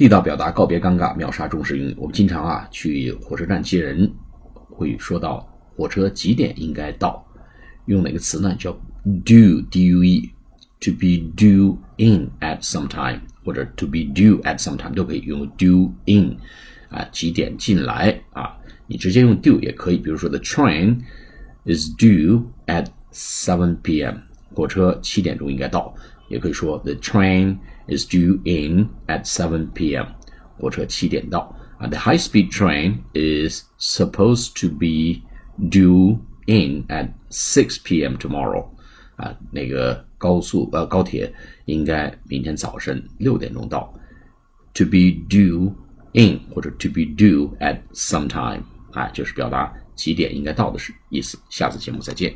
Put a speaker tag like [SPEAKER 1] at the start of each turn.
[SPEAKER 1] 地道表达告别尴尬，秒杀中式英语。我们经常啊去火车站接人，会说到火车几点应该到，用哪个词呢？叫 due d u e to be due in at some time，或者 to be due at some time 都可以用 due in 啊几点进来啊？你直接用 due 也可以，比如说 the train is due at seven p.m. 火车七点钟应该到，也可以说 the train is due in at 7 p.m. 火车七点到。啊，the high-speed train is supposed to be due in at 6 p.m. tomorrow. 啊，那个高速呃高铁应该明天早晨六点钟到。To be due in 或者 to be due at some time 啊，就是表达几点应该到的是意思。下次节目再见。